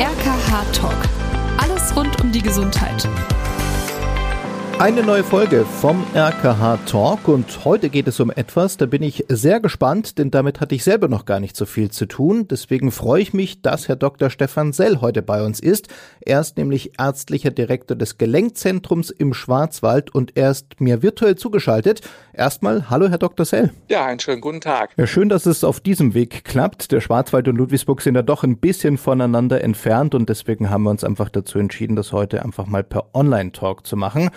RKH Talk. Alles rund um die Gesundheit. Eine neue Folge vom RKH Talk und heute geht es um etwas, da bin ich sehr gespannt, denn damit hatte ich selber noch gar nicht so viel zu tun. Deswegen freue ich mich, dass Herr Dr. Stefan Sell heute bei uns ist. Er ist nämlich ärztlicher Direktor des Gelenkzentrums im Schwarzwald und er ist mir virtuell zugeschaltet. Erstmal, hallo Herr Dr. Sell. Ja, einen schönen guten Tag. Ja, schön, dass es auf diesem Weg klappt. Der Schwarzwald und Ludwigsburg sind ja doch ein bisschen voneinander entfernt und deswegen haben wir uns einfach dazu entschieden, das heute einfach mal per Online-Talk zu machen.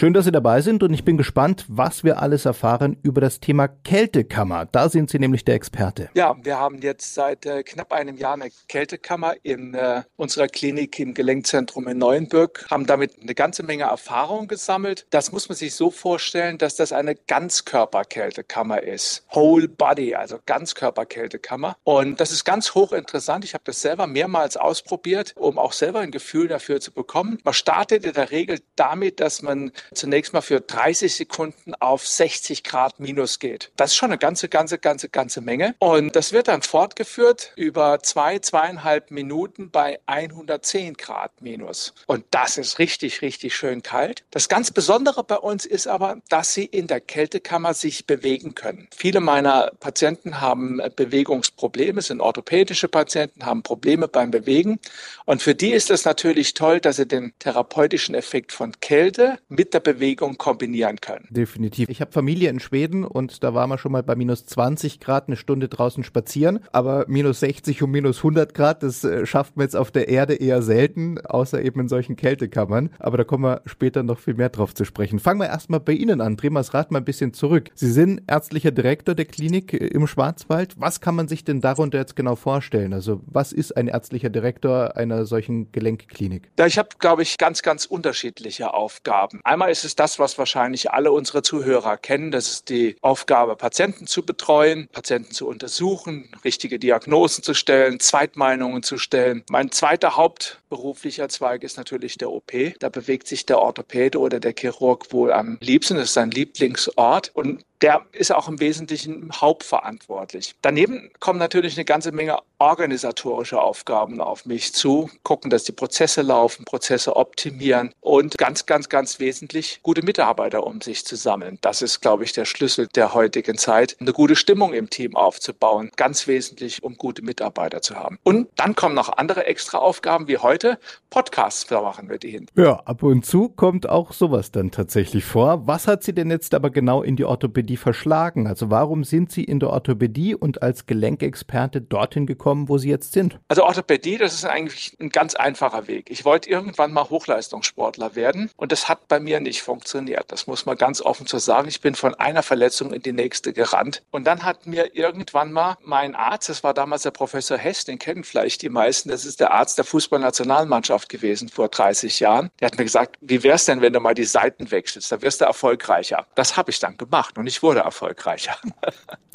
Schön, dass Sie dabei sind und ich bin gespannt, was wir alles erfahren über das Thema Kältekammer. Da sind Sie nämlich der Experte. Ja, wir haben jetzt seit äh, knapp einem Jahr eine Kältekammer in äh, unserer Klinik im Gelenkzentrum in Neuenburg, haben damit eine ganze Menge Erfahrung gesammelt. Das muss man sich so vorstellen, dass das eine Ganzkörperkältekammer ist. Whole Body, also Ganzkörperkältekammer. Und das ist ganz hochinteressant. Ich habe das selber mehrmals ausprobiert, um auch selber ein Gefühl dafür zu bekommen. Man startet in der Regel damit, dass man zunächst mal für 30 Sekunden auf 60 Grad minus geht. Das ist schon eine ganze, ganze, ganze, ganze Menge. Und das wird dann fortgeführt über zwei, zweieinhalb Minuten bei 110 Grad minus. Und das ist richtig, richtig schön kalt. Das ganz Besondere bei uns ist aber, dass sie in der Kältekammer sich bewegen können. Viele meiner Patienten haben Bewegungsprobleme, sind orthopädische Patienten, haben Probleme beim Bewegen. Und für die ist es natürlich toll, dass sie den therapeutischen Effekt von Kälte mit der Bewegung kombinieren können. Definitiv. Ich habe Familie in Schweden und da waren wir schon mal bei minus 20 Grad eine Stunde draußen spazieren. Aber minus 60 und minus 100 Grad, das äh, schafft man jetzt auf der Erde eher selten, außer eben in solchen Kältekammern. Aber da kommen wir später noch viel mehr drauf zu sprechen. Fangen wir erstmal bei Ihnen an. Drehen wir das Rad mal ein bisschen zurück. Sie sind ärztlicher Direktor der Klinik äh, im Schwarzwald. Was kann man sich denn darunter jetzt genau vorstellen? Also was ist ein ärztlicher Direktor einer solchen Gelenkklinik? Ja, ich habe, glaube ich, ganz, ganz unterschiedliche Aufgaben. Einmal Einmal ist es das, was wahrscheinlich alle unsere Zuhörer kennen. Das ist die Aufgabe, Patienten zu betreuen, Patienten zu untersuchen, richtige Diagnosen zu stellen, Zweitmeinungen zu stellen. Mein zweiter hauptberuflicher Zweig ist natürlich der OP. Da bewegt sich der Orthopäde oder der Chirurg wohl am liebsten. Das ist sein Lieblingsort. Und der ist auch im Wesentlichen hauptverantwortlich. Daneben kommen natürlich eine ganze Menge organisatorische Aufgaben auf mich zu, gucken, dass die Prozesse laufen, Prozesse optimieren und ganz, ganz, ganz wesentlich gute Mitarbeiter um sich zu sammeln. Das ist, glaube ich, der Schlüssel der heutigen Zeit, eine gute Stimmung im Team aufzubauen. Ganz wesentlich, um gute Mitarbeiter zu haben. Und dann kommen noch andere extra Aufgaben wie heute. Podcasts, machen wir die hin. Ja, ab und zu kommt auch sowas dann tatsächlich vor. Was hat sie denn jetzt aber genau in die Orthopädie Orthopädie verschlagen? Also warum sind Sie in der Orthopädie und als Gelenkexperte dorthin gekommen, wo Sie jetzt sind? Also Orthopädie, das ist eigentlich ein ganz einfacher Weg. Ich wollte irgendwann mal Hochleistungssportler werden und das hat bei mir nicht funktioniert. Das muss man ganz offen so sagen. Ich bin von einer Verletzung in die nächste gerannt und dann hat mir irgendwann mal mein Arzt, das war damals der Professor Hess, den kennen vielleicht die meisten, das ist der Arzt der Fußballnationalmannschaft gewesen vor 30 Jahren. Der hat mir gesagt, wie wär's denn, wenn du mal die Seiten wechselst? Da wirst du erfolgreicher. Das habe ich dann gemacht und ich wurde erfolgreicher.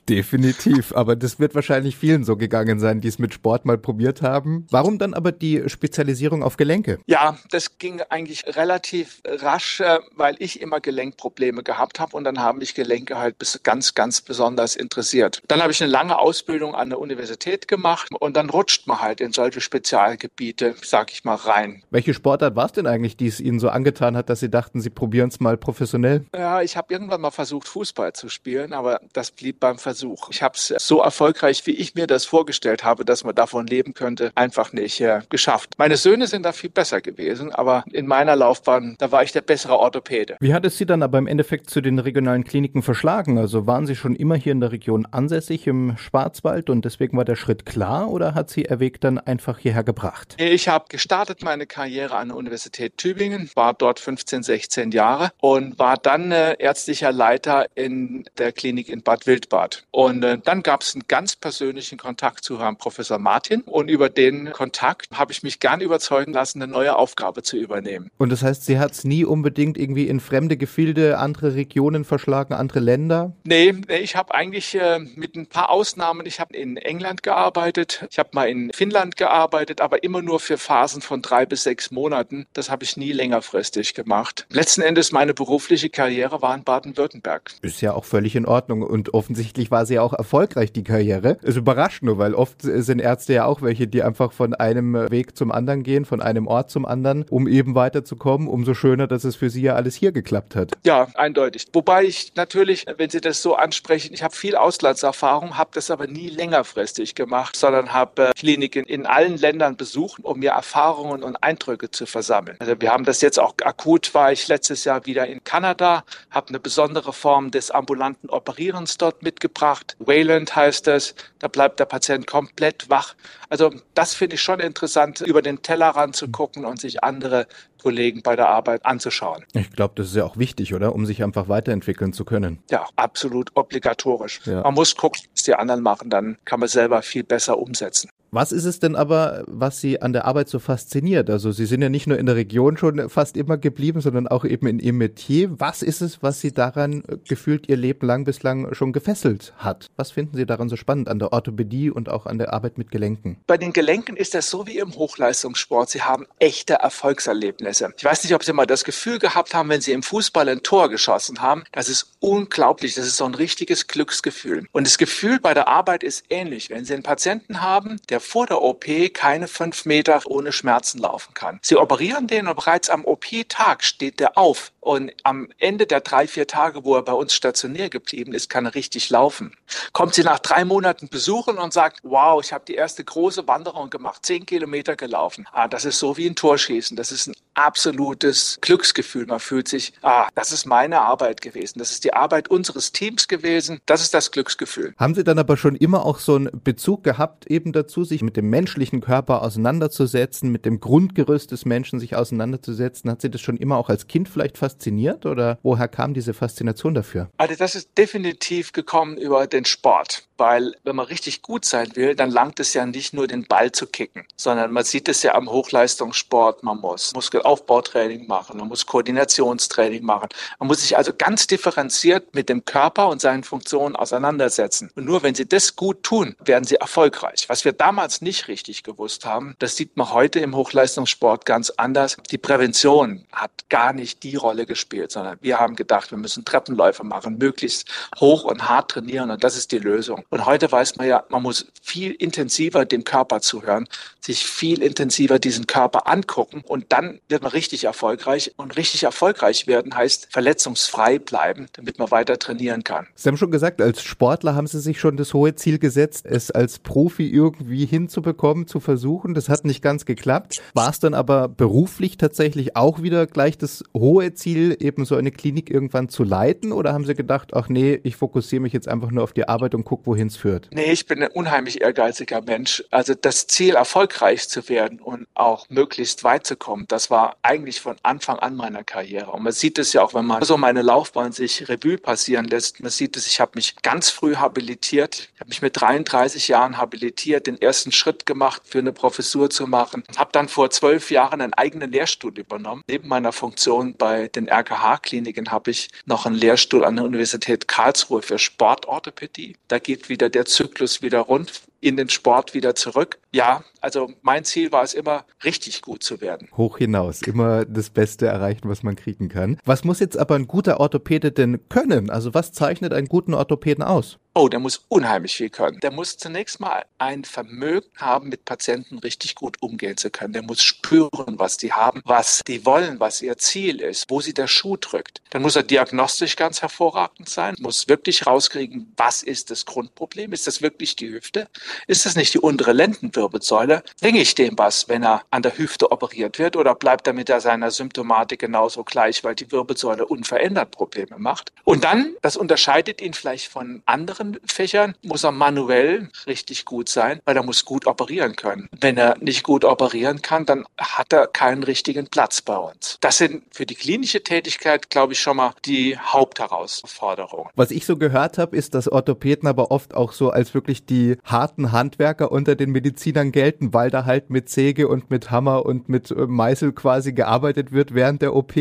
Definitiv, aber das wird wahrscheinlich vielen so gegangen sein, die es mit Sport mal probiert haben. Warum dann aber die Spezialisierung auf Gelenke? Ja, das ging eigentlich relativ rasch, äh, weil ich immer Gelenkprobleme gehabt habe und dann haben mich Gelenke halt ganz, ganz besonders interessiert. Dann habe ich eine lange Ausbildung an der Universität gemacht und dann rutscht man halt in solche Spezialgebiete, sag ich mal, rein. Welche Sportart war es denn eigentlich, die es Ihnen so angetan hat, dass Sie dachten, Sie probieren es mal professionell? Ja, ich habe irgendwann mal versucht, Fußball zu spielen, aber das blieb beim Versuch. Ich habe es so erfolgreich, wie ich mir das vorgestellt habe, dass man davon leben könnte, einfach nicht äh, geschafft. Meine Söhne sind da viel besser gewesen, aber in meiner Laufbahn, da war ich der bessere Orthopäde. Wie hat es Sie dann aber im Endeffekt zu den regionalen Kliniken verschlagen? Also waren Sie schon immer hier in der Region ansässig im Schwarzwald und deswegen war der Schritt klar oder hat Sie erwägt dann einfach hierher gebracht? Ich habe gestartet meine Karriere an der Universität Tübingen, war dort 15, 16 Jahre und war dann äh, ärztlicher Leiter in der Klinik in Bad Wildbad. Und äh, dann gab es einen ganz persönlichen Kontakt zu Herrn Professor Martin. Und über den Kontakt habe ich mich gern überzeugen lassen, eine neue Aufgabe zu übernehmen. Und das heißt, sie hat es nie unbedingt irgendwie in fremde Gefilde, andere Regionen verschlagen, andere Länder? Nee, ich habe eigentlich äh, mit ein paar Ausnahmen, ich habe in England gearbeitet, ich habe mal in Finnland gearbeitet, aber immer nur für Phasen von drei bis sechs Monaten. Das habe ich nie längerfristig gemacht. Letzten Endes meine berufliche Karriere war in Baden-Württemberg. Ist ja auch völlig in Ordnung. Und offensichtlich war sie auch erfolgreich, die Karriere. Es überrascht nur, weil oft sind Ärzte ja auch welche, die einfach von einem Weg zum anderen gehen, von einem Ort zum anderen, um eben weiterzukommen. Umso schöner, dass es für sie ja alles hier geklappt hat. Ja, eindeutig. Wobei ich natürlich, wenn Sie das so ansprechen, ich habe viel Auslandserfahrung, habe das aber nie längerfristig gemacht, sondern habe äh, Kliniken in allen Ländern besucht, um mir Erfahrungen und Eindrücke zu versammeln. Also wir haben das jetzt auch akut, war ich letztes Jahr wieder in Kanada, habe eine besondere Form des ambulanten Operierens dort mitgebracht. Wayland heißt es, da bleibt der Patient komplett wach. Also das finde ich schon interessant, über den Tellerrand zu gucken und sich andere Kollegen bei der Arbeit anzuschauen. Ich glaube, das ist ja auch wichtig, oder? Um sich einfach weiterentwickeln zu können. Ja, absolut obligatorisch. Ja. Man muss gucken, was die anderen machen, dann kann man selber viel besser umsetzen. Was ist es denn aber, was Sie an der Arbeit so fasziniert? Also Sie sind ja nicht nur in der Region schon fast immer geblieben, sondern auch eben in Ihrem Metier. Was ist es, was Sie daran gefühlt Ihr Leben lang bislang schon gefesselt hat? Was finden Sie daran so spannend an der Orthopädie und auch an der Arbeit mit Gelenken? Bei den Gelenken ist das so wie im Hochleistungssport. Sie haben echte Erfolgserlebnisse. Ich weiß nicht, ob Sie mal das Gefühl gehabt haben, wenn Sie im Fußball ein Tor geschossen haben. Das ist unglaublich. Das ist so ein richtiges Glücksgefühl. Und das Gefühl bei der Arbeit ist ähnlich. Wenn Sie einen Patienten haben, der vor der OP keine fünf Meter ohne Schmerzen laufen kann. Sie operieren den und bereits am OP-Tag steht der auf und am Ende der drei, vier Tage, wo er bei uns stationär geblieben ist, kann er richtig laufen. Kommt sie nach drei Monaten besuchen und sagt, wow, ich habe die erste große Wanderung gemacht, zehn Kilometer gelaufen. Ah, das ist so wie ein Torschießen. Das ist ein absolutes Glücksgefühl. Man fühlt sich, ah, das ist meine Arbeit gewesen. Das ist die Arbeit unseres Teams gewesen. Das ist das Glücksgefühl. Haben Sie dann aber schon immer auch so einen Bezug gehabt, eben dazu, sich mit dem menschlichen Körper auseinanderzusetzen, mit dem Grundgerüst des Menschen sich auseinanderzusetzen? Hat Sie das schon immer auch als Kind vielleicht fasziniert oder woher kam diese Faszination dafür? Also das ist definitiv gekommen über den Sport. Weil wenn man richtig gut sein will, dann langt es ja nicht nur den Ball zu kicken, sondern man sieht es ja am Hochleistungssport. Man muss Muskelaufbautraining machen, man muss Koordinationstraining machen. Man muss sich also ganz differenziert mit dem Körper und seinen Funktionen auseinandersetzen. Und nur wenn Sie das gut tun, werden Sie erfolgreich. Was wir damals nicht richtig gewusst haben, das sieht man heute im Hochleistungssport ganz anders. Die Prävention hat gar nicht die Rolle gespielt, sondern wir haben gedacht, wir müssen Treppenläufe machen, möglichst hoch und hart trainieren und das ist die Lösung. Und heute weiß man ja, man muss viel intensiver dem Körper zuhören, sich viel intensiver diesen Körper angucken und dann wird man richtig erfolgreich. Und richtig erfolgreich werden heißt verletzungsfrei bleiben, damit man weiter trainieren kann. Sie haben schon gesagt, als Sportler haben Sie sich schon das hohe Ziel gesetzt, es als Profi irgendwie hinzubekommen, zu versuchen. Das hat nicht ganz geklappt. War es dann aber beruflich tatsächlich auch wieder gleich das hohe Ziel, eben so eine Klinik irgendwann zu leiten? Oder haben Sie gedacht, ach nee, ich fokussiere mich jetzt einfach nur auf die Arbeit und gucke, wo wohin es führt? Nee, ich bin ein unheimlich ehrgeiziger Mensch. Also das Ziel, erfolgreich zu werden und auch möglichst weit zu kommen, das war eigentlich von Anfang an meiner Karriere. Und man sieht es ja auch, wenn man so meine Laufbahn sich Revue passieren lässt. Man sieht es, ich habe mich ganz früh habilitiert. Ich habe mich mit 33 Jahren habilitiert, den ersten Schritt gemacht, für eine Professur zu machen. Habe dann vor zwölf Jahren einen eigenen Lehrstuhl übernommen. Neben meiner Funktion bei den RKH-Kliniken habe ich noch einen Lehrstuhl an der Universität Karlsruhe für Sportorthopädie. Da geht wieder der Zyklus wieder rund in den Sport wieder zurück. Ja, also mein Ziel war es immer, richtig gut zu werden. Hoch hinaus, immer das Beste erreichen, was man kriegen kann. Was muss jetzt aber ein guter Orthopäde denn können? Also was zeichnet einen guten Orthopäden aus? Oh, der muss unheimlich viel können. Der muss zunächst mal ein Vermögen haben, mit Patienten richtig gut umgehen zu können. Der muss spüren, was die haben, was die wollen, was ihr Ziel ist, wo sie der Schuh drückt. Dann muss er diagnostisch ganz hervorragend sein, muss wirklich rauskriegen, was ist das Grundproblem? Ist das wirklich die Hüfte? Ist das nicht die untere Lendenwirbelsäule? Bringe ich dem was, wenn er an der Hüfte operiert wird oder bleibt er mit seiner Symptomatik genauso gleich, weil die Wirbelsäule unverändert Probleme macht? Und dann, das unterscheidet ihn vielleicht von anderen Fächern, muss er manuell richtig gut sein, weil er muss gut operieren können. Wenn er nicht gut operieren kann, dann hat er keinen richtigen Platz bei uns. Das sind für die klinische Tätigkeit, glaube ich, schon mal die Hauptherausforderungen. Was ich so gehört habe, ist, dass Orthopäden aber oft auch so als wirklich die harten harten Handwerker unter den Medizinern gelten, weil da halt mit Säge und mit Hammer und mit äh, Meißel quasi gearbeitet wird während der OP.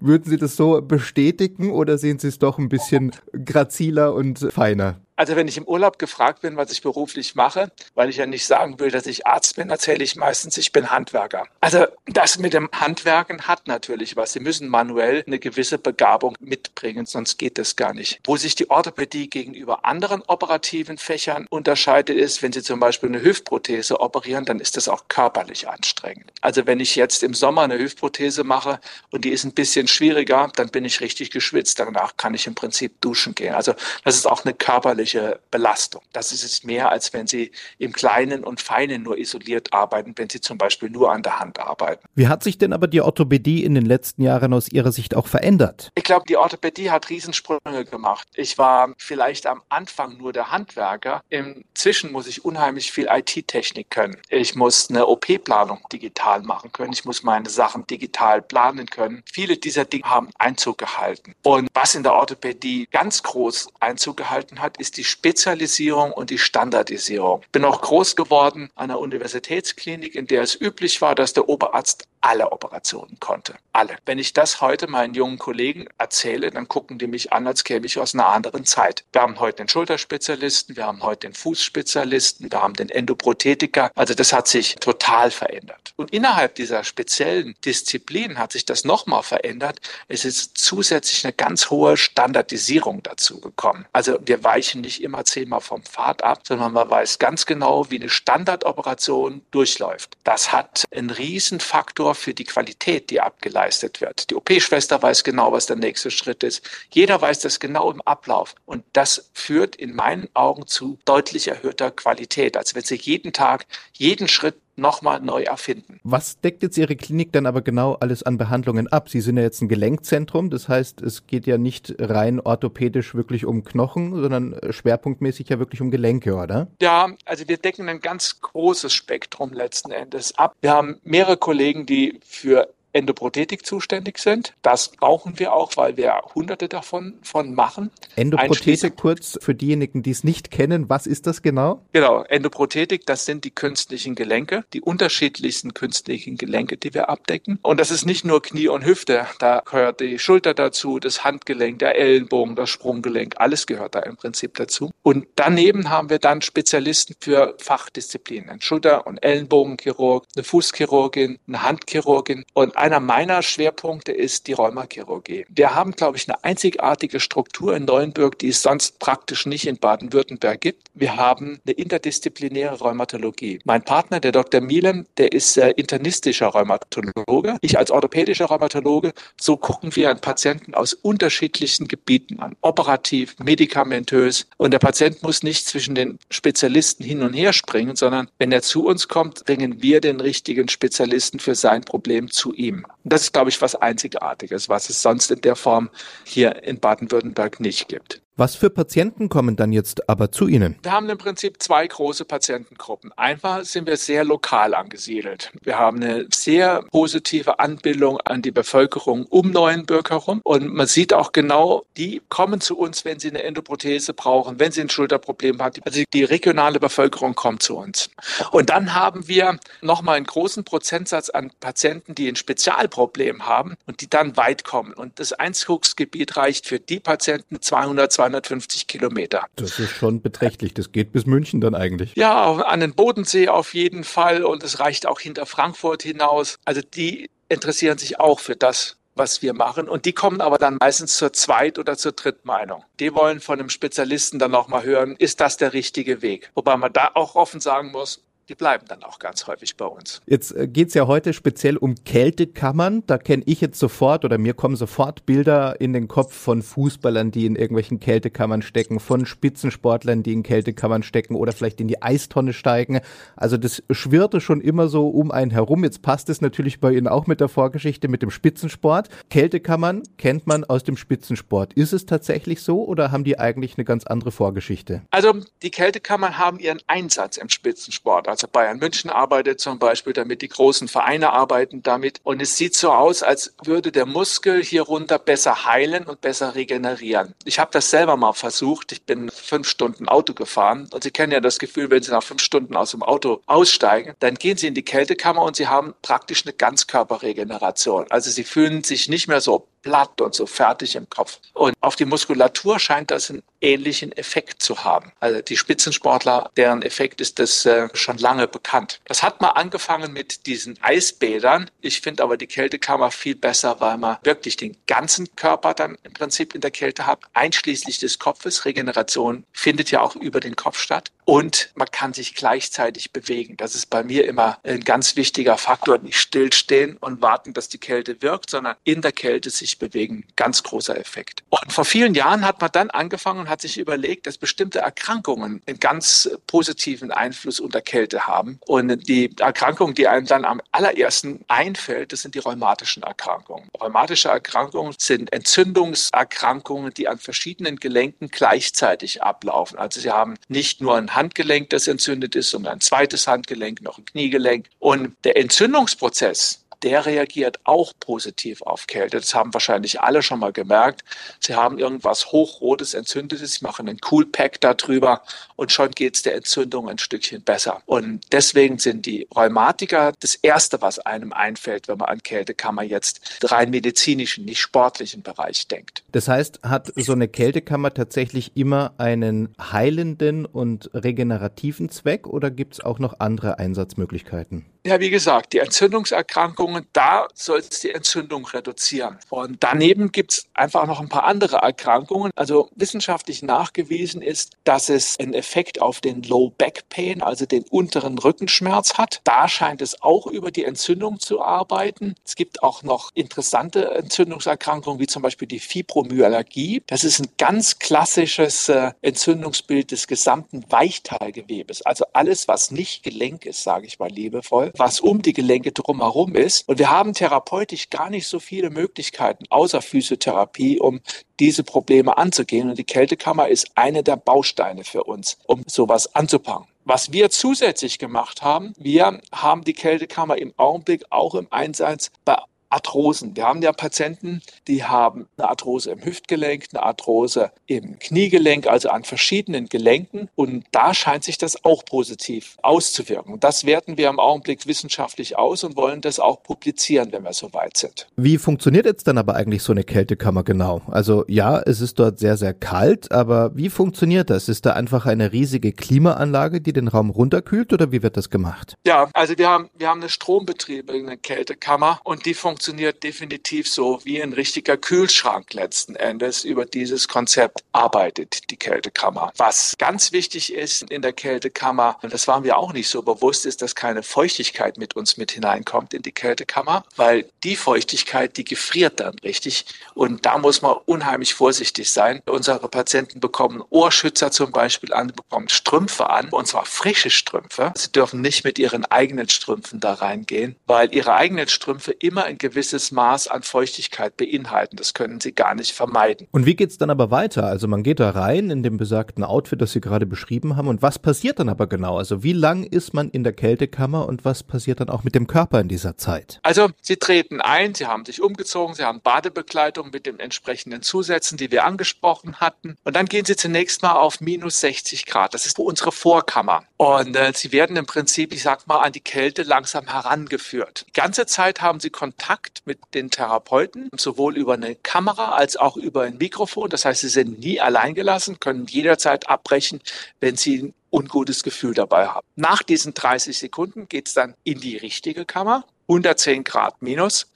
Würden Sie das so bestätigen oder sehen Sie es doch ein bisschen graziler und feiner? Also wenn ich im Urlaub gefragt bin, was ich beruflich mache, weil ich ja nicht sagen will, dass ich Arzt bin, erzähle ich meistens, ich bin Handwerker. Also das mit dem Handwerken hat natürlich was. Sie müssen manuell eine gewisse Begabung mitbringen, sonst geht das gar nicht. Wo sich die Orthopädie gegenüber anderen operativen Fächern unterscheidet, ist, wenn Sie zum Beispiel eine Hüftprothese operieren, dann ist das auch körperlich anstrengend. Also wenn ich jetzt im Sommer eine Hüftprothese mache und die ist ein bisschen schwieriger, dann bin ich richtig geschwitzt. Danach kann ich im Prinzip duschen gehen. Also das ist auch eine körperliche Belastung. Das ist es mehr, als wenn Sie im Kleinen und Feinen nur isoliert arbeiten, wenn Sie zum Beispiel nur an der Hand arbeiten. Wie hat sich denn aber die Orthopädie in den letzten Jahren aus Ihrer Sicht auch verändert? Ich glaube, die Orthopädie hat Riesensprünge gemacht. Ich war vielleicht am Anfang nur der Handwerker. Inzwischen muss ich unheimlich viel IT-Technik können. Ich muss eine OP-Planung digital machen können. Ich muss meine Sachen digital planen können. Viele dieser Dinge haben Einzug gehalten. Und was in der Orthopädie ganz groß Einzug gehalten hat, ist die Spezialisierung und die Standardisierung. Ich bin auch groß geworden an der Universitätsklinik, in der es üblich war, dass der Oberarzt alle Operationen konnte. Alle. Wenn ich das heute meinen jungen Kollegen erzähle, dann gucken die mich an, als käme ich aus einer anderen Zeit. Wir haben heute den Schulterspezialisten, wir haben heute den Fußspezialisten, wir haben den Endoprothetiker. Also das hat sich total verändert. Und innerhalb dieser speziellen Disziplin hat sich das nochmal verändert. Es ist zusätzlich eine ganz hohe Standardisierung dazu gekommen. Also wir weichen nicht immer zehnmal vom Pfad ab, sondern man weiß ganz genau, wie eine Standardoperation durchläuft. Das hat einen Riesenfaktor für die Qualität, die abgeleistet wird. Die OP-Schwester weiß genau, was der nächste Schritt ist. Jeder weiß das genau im Ablauf. Und das führt in meinen Augen zu deutlich erhöhter Qualität. Also wenn Sie jeden Tag, jeden Schritt nochmal neu erfinden. Was deckt jetzt Ihre Klinik dann aber genau alles an Behandlungen ab? Sie sind ja jetzt ein Gelenkzentrum, das heißt, es geht ja nicht rein orthopädisch wirklich um Knochen, sondern schwerpunktmäßig ja wirklich um Gelenke, oder? Ja, also wir decken ein ganz großes Spektrum letzten Endes ab. Wir haben mehrere Kollegen, die für Endoprothetik zuständig sind. Das brauchen wir auch, weil wir hunderte davon von machen. Endoprothetik kurz für diejenigen, die es nicht kennen, was ist das genau? Genau, Endoprothetik, das sind die künstlichen Gelenke, die unterschiedlichsten künstlichen Gelenke, die wir abdecken. Und das ist nicht nur Knie und Hüfte, da gehört die Schulter dazu, das Handgelenk, der Ellenbogen, das Sprunggelenk, alles gehört da im Prinzip dazu. Und daneben haben wir dann Spezialisten für Fachdisziplinen, Schulter- und Ellenbogenchirurg, eine Fußchirurgin, eine Handchirurgin und einer meiner Schwerpunkte ist die Rheumachirurgie. Wir haben, glaube ich, eine einzigartige Struktur in Neuenburg, die es sonst praktisch nicht in Baden-Württemberg gibt. Wir haben eine interdisziplinäre Rheumatologie. Mein Partner, der Dr. Mielen, der ist äh, internistischer Rheumatologe. Ich als orthopädischer Rheumatologe, so gucken wir an Patienten aus unterschiedlichsten Gebieten an. Operativ, medikamentös. Und der Patient muss nicht zwischen den Spezialisten hin und her springen, sondern wenn er zu uns kommt, bringen wir den richtigen Spezialisten für sein Problem zu ihm. Team. Das ist, glaube ich, was Einzigartiges, was es sonst in der Form hier in Baden-Württemberg nicht gibt. Was für Patienten kommen dann jetzt aber zu Ihnen? Wir haben im Prinzip zwei große Patientengruppen. Einfach sind wir sehr lokal angesiedelt. Wir haben eine sehr positive Anbindung an die Bevölkerung um Neuenburg herum. Und man sieht auch genau, die kommen zu uns, wenn sie eine Endoprothese brauchen, wenn sie ein Schulterproblem haben. Also die regionale Bevölkerung kommt zu uns. Und dann haben wir nochmal einen großen Prozentsatz an Patienten, die ein Spezialproblem haben und die dann weit kommen. Und das Einzugsgebiet reicht für die Patienten 200, 200 250 Kilometer. Das ist schon beträchtlich. Das geht bis München dann eigentlich. Ja, an den Bodensee auf jeden Fall. Und es reicht auch hinter Frankfurt hinaus. Also die interessieren sich auch für das, was wir machen. Und die kommen aber dann meistens zur Zweit- oder zur Drittmeinung. Die wollen von einem Spezialisten dann nochmal hören, ist das der richtige Weg? Wobei man da auch offen sagen muss, die bleiben dann auch ganz häufig bei uns. Jetzt äh, geht's ja heute speziell um Kältekammern. Da kenne ich jetzt sofort oder mir kommen sofort Bilder in den Kopf von Fußballern, die in irgendwelchen Kältekammern stecken, von Spitzensportlern, die in Kältekammern stecken oder vielleicht in die Eistonne steigen. Also das schwirrte schon immer so um einen herum. Jetzt passt es natürlich bei Ihnen auch mit der Vorgeschichte mit dem Spitzensport. Kältekammern kennt man aus dem Spitzensport. Ist es tatsächlich so oder haben die eigentlich eine ganz andere Vorgeschichte? Also die Kältekammern haben ihren Einsatz im Spitzensport. Also also Bayern München arbeitet zum Beispiel damit, die großen Vereine arbeiten damit. Und es sieht so aus, als würde der Muskel hier runter besser heilen und besser regenerieren. Ich habe das selber mal versucht. Ich bin fünf Stunden Auto gefahren. Und Sie kennen ja das Gefühl, wenn Sie nach fünf Stunden aus dem Auto aussteigen, dann gehen Sie in die Kältekammer und Sie haben praktisch eine Ganzkörperregeneration. Also Sie fühlen sich nicht mehr so platt und so fertig im Kopf. Und auf die Muskulatur scheint das einen ähnlichen Effekt zu haben. Also die Spitzensportler, deren Effekt ist das äh, schon lange bekannt. Das hat mal angefangen mit diesen Eisbädern. Ich finde aber die Kältekammer viel besser, weil man wirklich den ganzen Körper dann im Prinzip in der Kälte hat, einschließlich des Kopfes. Regeneration findet ja auch über den Kopf statt. Und man kann sich gleichzeitig bewegen. Das ist bei mir immer ein ganz wichtiger Faktor. Nicht stillstehen und warten, dass die Kälte wirkt, sondern in der Kälte sich bewegen. Ganz großer Effekt. Und vor vielen Jahren hat man dann angefangen und hat sich überlegt, dass bestimmte Erkrankungen einen ganz positiven Einfluss unter Kälte haben. Und die Erkrankung, die einem dann am allerersten einfällt, das sind die rheumatischen Erkrankungen. Rheumatische Erkrankungen sind Entzündungserkrankungen, die an verschiedenen Gelenken gleichzeitig ablaufen. Also sie haben nicht nur ein Handgelenk, das entzündet ist, sondern ein zweites Handgelenk, noch ein Kniegelenk. Und der Entzündungsprozess, der reagiert auch positiv auf Kälte. Das haben wahrscheinlich alle schon mal gemerkt. Sie haben irgendwas hochrotes, entzündetes, sie machen einen Cool Pack darüber und schon geht es der Entzündung ein Stückchen besser. Und deswegen sind die Rheumatiker das Erste, was einem einfällt, wenn man an Kältekammer jetzt rein medizinischen, nicht sportlichen Bereich denkt. Das heißt, hat so eine Kältekammer tatsächlich immer einen heilenden und regenerativen Zweck oder gibt es auch noch andere Einsatzmöglichkeiten? Ja, wie gesagt, die Entzündungserkrankungen, da soll es die Entzündung reduzieren. Und daneben gibt es einfach noch ein paar andere Erkrankungen. Also wissenschaftlich nachgewiesen ist, dass es einen Effekt auf den Low Back Pain, also den unteren Rückenschmerz hat. Da scheint es auch über die Entzündung zu arbeiten. Es gibt auch noch interessante Entzündungserkrankungen, wie zum Beispiel die Fibromyalgie. Das ist ein ganz klassisches äh, Entzündungsbild des gesamten Weichteilgewebes. Also alles, was nicht Gelenk ist, sage ich mal liebevoll was um die Gelenke drumherum ist. Und wir haben therapeutisch gar nicht so viele Möglichkeiten außer Physiotherapie, um diese Probleme anzugehen. Und die Kältekammer ist eine der Bausteine für uns, um sowas anzupacken. Was wir zusätzlich gemacht haben, wir haben die Kältekammer im Augenblick auch im Einsatz bei Arthrosen. Wir haben ja Patienten, die haben eine Arthrose im Hüftgelenk, eine Arthrose im Kniegelenk, also an verschiedenen Gelenken. Und da scheint sich das auch positiv auszuwirken. Das werten wir im Augenblick wissenschaftlich aus und wollen das auch publizieren, wenn wir soweit sind. Wie funktioniert jetzt dann aber eigentlich so eine Kältekammer genau? Also ja, es ist dort sehr, sehr kalt, aber wie funktioniert das? Ist da einfach eine riesige Klimaanlage, die den Raum runterkühlt oder wie wird das gemacht? Ja, also wir haben, wir haben eine strombetriebene Kältekammer und die funktioniert funktioniert definitiv so wie ein richtiger Kühlschrank letzten Endes. Über dieses Konzept arbeitet die Kältekammer. Was ganz wichtig ist in der Kältekammer, und das waren wir auch nicht so bewusst, ist, dass keine Feuchtigkeit mit uns mit hineinkommt in die Kältekammer, weil die Feuchtigkeit, die gefriert dann richtig. Und da muss man unheimlich vorsichtig sein. Unsere Patienten bekommen Ohrschützer zum Beispiel an, bekommen Strümpfe an, und zwar frische Strümpfe. Sie dürfen nicht mit ihren eigenen Strümpfen da reingehen, weil ihre eigenen Strümpfe immer in gewisses Maß an Feuchtigkeit beinhalten. Das können sie gar nicht vermeiden. Und wie geht es dann aber weiter? Also man geht da rein in dem besagten Outfit, das Sie gerade beschrieben haben. Und was passiert dann aber genau? Also wie lang ist man in der Kältekammer und was passiert dann auch mit dem Körper in dieser Zeit? Also Sie treten ein, Sie haben sich umgezogen, Sie haben Badebekleidung mit den entsprechenden Zusätzen, die wir angesprochen hatten. Und dann gehen Sie zunächst mal auf minus 60 Grad. Das ist unsere Vorkammer. Und äh, Sie werden im Prinzip, ich sag mal, an die Kälte langsam herangeführt. Die ganze Zeit haben Sie Kontakt mit den Therapeuten, sowohl über eine Kamera als auch über ein Mikrofon. Das heißt, sie sind nie allein gelassen, können jederzeit abbrechen, wenn sie ein ungutes Gefühl dabei haben. Nach diesen 30 Sekunden geht es dann in die richtige Kammer, 110 Grad minus.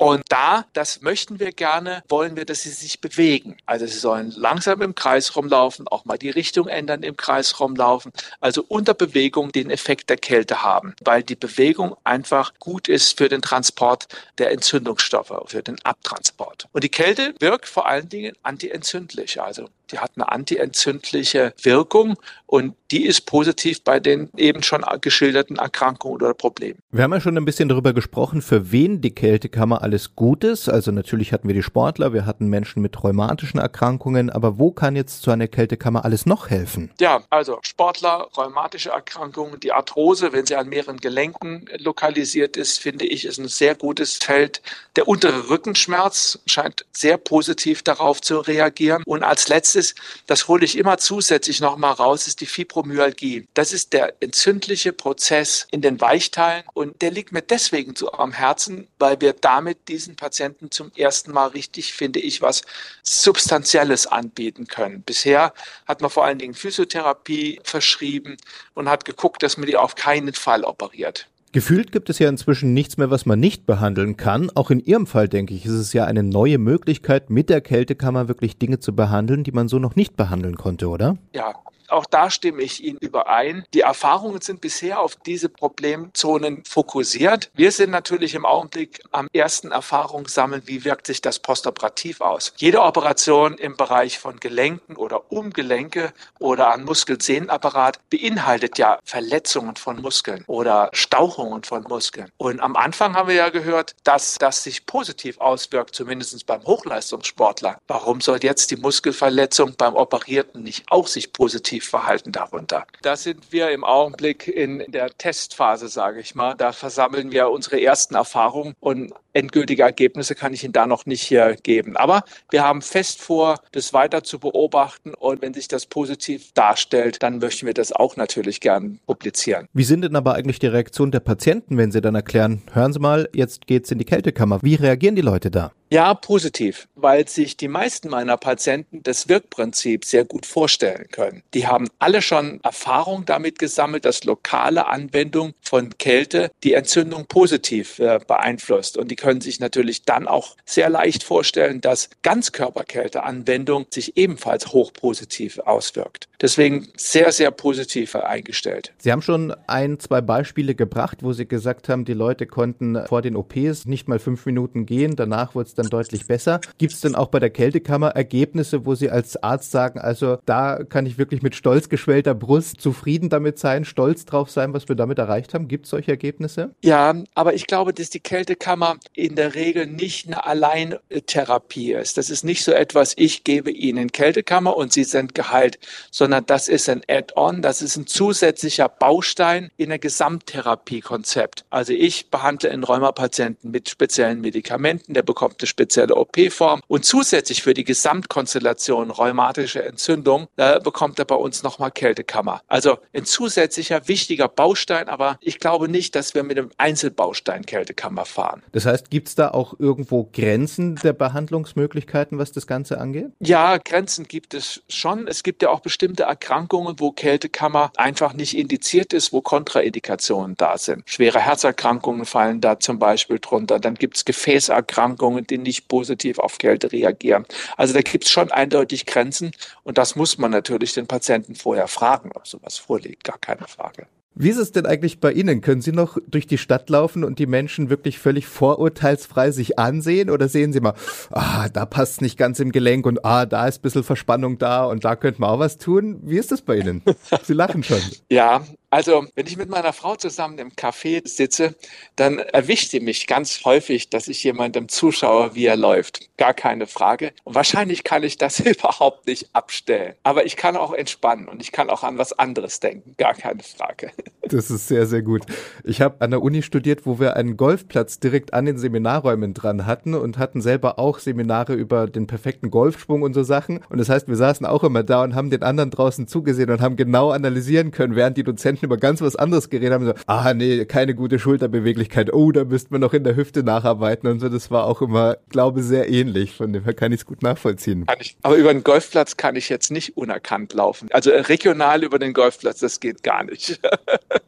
Und da, das möchten wir gerne, wollen wir, dass sie sich bewegen. Also sie sollen langsam im Kreis rumlaufen, auch mal die Richtung ändern im Kreis rumlaufen. Also unter Bewegung den Effekt der Kälte haben, weil die Bewegung einfach gut ist für den Transport der Entzündungsstoffe, für den Abtransport. Und die Kälte wirkt vor allen Dingen antientzündlich. Also die hat eine antientzündliche Wirkung und die ist positiv bei den eben schon geschilderten Erkrankungen oder Problemen. Wir haben ja schon ein bisschen darüber gesprochen, für wen die Kältekammer alles gut ist. Also natürlich hatten wir die Sportler, wir hatten Menschen mit rheumatischen Erkrankungen, aber wo kann jetzt so eine Kältekammer alles noch helfen? Ja, also Sportler, rheumatische Erkrankungen, die Arthrose, wenn sie an mehreren Gelenken lokalisiert ist, finde ich, ist ein sehr gutes Feld. Der untere Rückenschmerz scheint sehr positiv darauf zu reagieren. Und als letztes nächstes, das hole ich immer zusätzlich nochmal raus, ist die Fibromyalgie. Das ist der entzündliche Prozess in den Weichteilen und der liegt mir deswegen so am Herzen, weil wir damit diesen Patienten zum ersten Mal richtig, finde ich, was Substanzielles anbieten können. Bisher hat man vor allen Dingen Physiotherapie verschrieben und hat geguckt, dass man die auf keinen Fall operiert. Gefühlt gibt es ja inzwischen nichts mehr, was man nicht behandeln kann. Auch in Ihrem Fall, denke ich, ist es ja eine neue Möglichkeit, mit der Kältekammer wirklich Dinge zu behandeln, die man so noch nicht behandeln konnte, oder? Ja, auch da stimme ich Ihnen überein. Die Erfahrungen sind bisher auf diese Problemzonen fokussiert. Wir sind natürlich im Augenblick am ersten Erfahrung sammeln, wie wirkt sich das postoperativ aus. Jede Operation im Bereich von Gelenken oder Umgelenke oder an Muskelsehnenapparat beinhaltet ja Verletzungen von Muskeln oder Stauchungen von Muskeln. Und am Anfang haben wir ja gehört, dass das sich positiv auswirkt, zumindest beim Hochleistungssportler. Warum soll jetzt die Muskelverletzung beim Operierten nicht auch sich positiv Verhalten darunter. Da sind wir im Augenblick in der Testphase, sage ich mal. Da versammeln wir unsere ersten Erfahrungen und endgültige Ergebnisse kann ich Ihnen da noch nicht hier geben. Aber wir haben fest vor, das weiter zu beobachten und wenn sich das positiv darstellt, dann möchten wir das auch natürlich gern publizieren. Wie sind denn aber eigentlich die Reaktionen der Patienten, wenn sie dann erklären, hören Sie mal, jetzt geht's in die Kältekammer. Wie reagieren die Leute da? Ja, positiv, weil sich die meisten meiner Patienten das Wirkprinzip sehr gut vorstellen können. Die haben alle schon Erfahrung damit gesammelt, dass lokale Anwendung von Kälte die Entzündung positiv äh, beeinflusst. Und die können sich natürlich dann auch sehr leicht vorstellen, dass Ganzkörperkälteanwendung sich ebenfalls hochpositiv auswirkt. Deswegen sehr, sehr positiv eingestellt. Sie haben schon ein, zwei Beispiele gebracht, wo Sie gesagt haben, die Leute konnten vor den OPs nicht mal fünf Minuten gehen, danach wurde es dann deutlich besser. Gibt es denn auch bei der Kältekammer Ergebnisse, wo Sie als Arzt sagen, also da kann ich wirklich mit stolz geschwellter Brust zufrieden damit sein, stolz drauf sein, was wir damit erreicht haben? Gibt es solche Ergebnisse? Ja, aber ich glaube, dass die Kältekammer in der Regel nicht eine Alleintherapie ist. Das ist nicht so etwas, ich gebe Ihnen Kältekammer und Sie sind geheilt, sondern das ist ein Add-on, das ist ein zusätzlicher Baustein in ein Gesamttherapiekonzept. Also ich behandle einen Rheumapatienten mit speziellen Medikamenten, der bekommt eine spezielle OP-Form und zusätzlich für die Gesamtkonstellation rheumatische Entzündung äh, bekommt er bei uns nochmal Kältekammer. Also ein zusätzlicher wichtiger Baustein, aber ich glaube nicht, dass wir mit einem Einzelbaustein Kältekammer fahren. Das heißt, gibt es da auch irgendwo Grenzen der Behandlungsmöglichkeiten, was das Ganze angeht? Ja, Grenzen gibt es schon. Es gibt ja auch bestimmte Erkrankungen, wo Kältekammer einfach nicht indiziert ist, wo Kontraindikationen da sind. Schwere Herzerkrankungen fallen da zum Beispiel drunter. Dann gibt es Gefäßerkrankungen, die nicht positiv auf Kälte reagieren. Also da gibt es schon eindeutig Grenzen und das muss man natürlich den Patienten vorher fragen, ob sowas vorliegt. Gar keine Frage. Wie ist es denn eigentlich bei Ihnen? Können Sie noch durch die Stadt laufen und die Menschen wirklich völlig vorurteilsfrei sich ansehen? Oder sehen Sie mal, ah, da passt nicht ganz im Gelenk und ah, da ist ein bisschen Verspannung da und da könnte man auch was tun? Wie ist das bei Ihnen? Sie lachen schon. Ja, also, wenn ich mit meiner Frau zusammen im Café sitze, dann erwischt sie mich ganz häufig, dass ich jemandem zuschaue, wie er läuft. Gar keine Frage. Und wahrscheinlich kann ich das überhaupt nicht abstellen. Aber ich kann auch entspannen und ich kann auch an was anderes denken. Gar keine Frage. Das ist sehr, sehr gut. Ich habe an der Uni studiert, wo wir einen Golfplatz direkt an den Seminarräumen dran hatten und hatten selber auch Seminare über den perfekten Golfschwung und so Sachen. Und das heißt, wir saßen auch immer da und haben den anderen draußen zugesehen und haben genau analysieren können, während die Dozenten über ganz was anderes geredet haben, so, ah nee, keine gute Schulterbeweglichkeit, oh, da müsste man noch in der Hüfte nacharbeiten und so. Das war auch immer, glaube sehr ähnlich. Von dem her kann ich es gut nachvollziehen. Ich, aber über den Golfplatz kann ich jetzt nicht unerkannt laufen. Also regional über den Golfplatz, das geht gar nicht.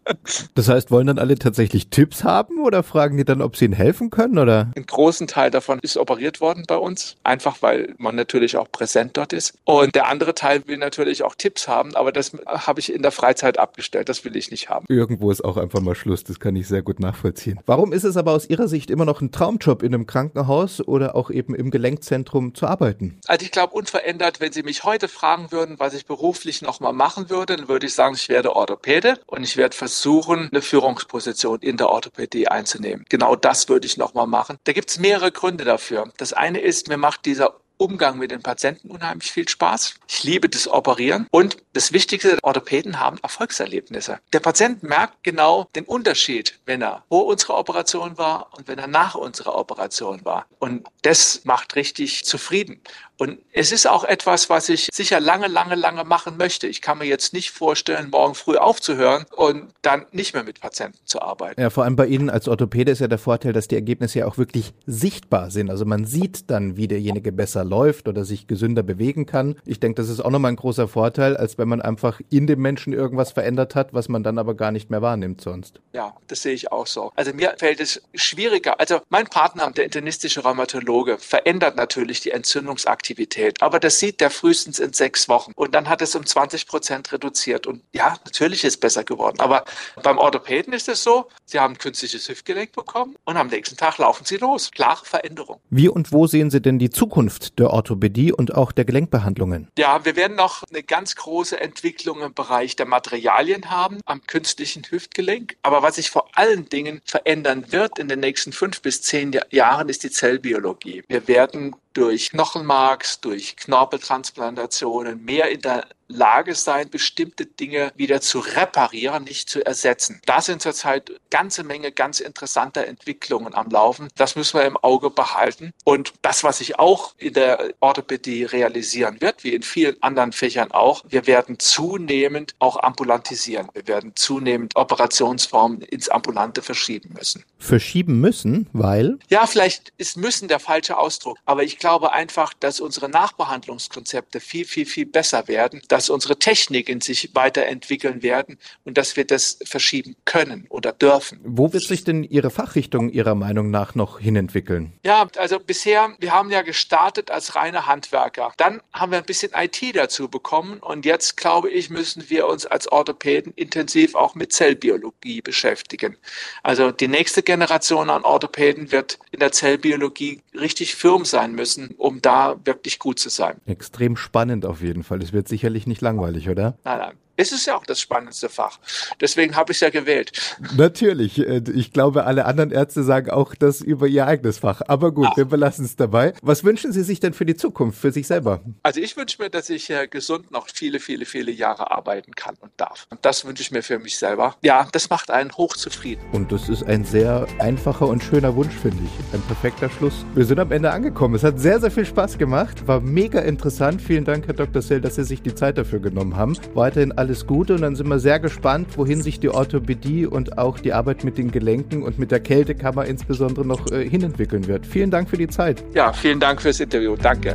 das heißt, wollen dann alle tatsächlich Tipps haben oder fragen die dann, ob sie ihnen helfen können oder? Ein großen Teil davon ist operiert worden bei uns, einfach weil man natürlich auch präsent dort ist. Und der andere Teil will natürlich auch Tipps haben, aber das habe ich in der Freizeit abgestellt. Das will ich nicht haben. Irgendwo ist auch einfach mal Schluss, das kann ich sehr gut nachvollziehen. Warum ist es aber aus Ihrer Sicht immer noch ein Traumjob in einem Krankenhaus oder auch eben im Gelenkzentrum zu arbeiten? Also ich glaube unverändert, wenn Sie mich heute fragen würden, was ich beruflich nochmal machen würde, dann würde ich sagen, ich werde Orthopäde und ich werde versuchen, eine Führungsposition in der Orthopädie einzunehmen. Genau das würde ich nochmal machen. Da gibt es mehrere Gründe dafür. Das eine ist, mir macht dieser Umgang mit den Patienten unheimlich viel Spaß. Ich liebe das Operieren. Und das Wichtigste, Orthopäden haben Erfolgserlebnisse. Der Patient merkt genau den Unterschied, wenn er vor unserer Operation war und wenn er nach unserer Operation war. Und das macht richtig zufrieden. Und es ist auch etwas, was ich sicher lange, lange, lange machen möchte. Ich kann mir jetzt nicht vorstellen, morgen früh aufzuhören und dann nicht mehr mit Patienten zu arbeiten. Ja, vor allem bei Ihnen als Orthopäde ist ja der Vorteil, dass die Ergebnisse ja auch wirklich sichtbar sind. Also man sieht dann, wie derjenige besser läuft oder sich gesünder bewegen kann. Ich denke, das ist auch nochmal ein großer Vorteil, als wenn man einfach in dem Menschen irgendwas verändert hat, was man dann aber gar nicht mehr wahrnimmt sonst. Ja, das sehe ich auch so. Also mir fällt es schwieriger. Also mein Partner, der internistische Rheumatologe, verändert natürlich die Entzündungsaktivität. Aber das sieht der frühestens in sechs Wochen. Und dann hat es um 20 Prozent reduziert. Und ja, natürlich ist es besser geworden. Aber beim Orthopäden ist es so, sie haben ein künstliches Hüftgelenk bekommen und am nächsten Tag laufen sie los. Klare Veränderung. Wie und wo sehen Sie denn die Zukunft der Orthopädie und auch der Gelenkbehandlungen? Ja, wir werden noch eine ganz große Entwicklung im Bereich der Materialien haben am künstlichen Hüftgelenk. Aber was sich vor allen Dingen verändern wird in den nächsten fünf bis zehn Jahren, ist die Zellbiologie. Wir werden durch Knochenmarks, durch Knorpeltransplantationen mehr in der Lage sein, bestimmte Dinge wieder zu reparieren, nicht zu ersetzen. Da sind zurzeit ganze Menge ganz interessanter Entwicklungen am Laufen. Das müssen wir im Auge behalten. Und das, was sich auch in der Orthopädie realisieren wird, wie in vielen anderen Fächern auch, wir werden zunehmend auch ambulantisieren. Wir werden zunehmend Operationsformen ins Ambulante verschieben müssen. Verschieben müssen, weil? Ja, vielleicht ist müssen der falsche Ausdruck. Aber ich glaube einfach, dass unsere Nachbehandlungskonzepte viel, viel, viel besser werden, dass dass unsere Techniken sich weiterentwickeln werden und dass wir das verschieben können oder dürfen. Wo wird sich denn Ihre Fachrichtung Ihrer Meinung nach noch hinentwickeln? Ja, also bisher, wir haben ja gestartet als reine Handwerker. Dann haben wir ein bisschen IT dazu bekommen und jetzt, glaube ich, müssen wir uns als Orthopäden intensiv auch mit Zellbiologie beschäftigen. Also die nächste Generation an Orthopäden wird in der Zellbiologie richtig firm sein müssen, um da wirklich gut zu sein. Extrem spannend auf jeden Fall. Es wird sicherlich nicht nicht langweilig, oder? Nein, nein. Es ist ja auch das spannendste Fach. Deswegen habe ich es ja gewählt. Natürlich. Äh, ich glaube, alle anderen Ärzte sagen auch das über ihr eigenes Fach. Aber gut, Ach. wir belassen es dabei. Was wünschen Sie sich denn für die Zukunft, für sich selber? Also ich wünsche mir, dass ich äh, gesund noch viele, viele, viele Jahre arbeiten kann und darf. Und das wünsche ich mir für mich selber. Ja, das macht einen hochzufrieden. Und das ist ein sehr einfacher und schöner Wunsch, finde ich. Ein perfekter Schluss. Wir sind am Ende angekommen. Es hat sehr, sehr viel Spaß gemacht. War mega interessant. Vielen Dank, Herr Dr. Sell, dass Sie sich die Zeit dafür genommen haben. Weiterhin alles Gute und dann sind wir sehr gespannt, wohin sich die Orthopädie und auch die Arbeit mit den Gelenken und mit der Kältekammer insbesondere noch äh, hinentwickeln wird. Vielen Dank für die Zeit. Ja, vielen Dank fürs Interview. Danke.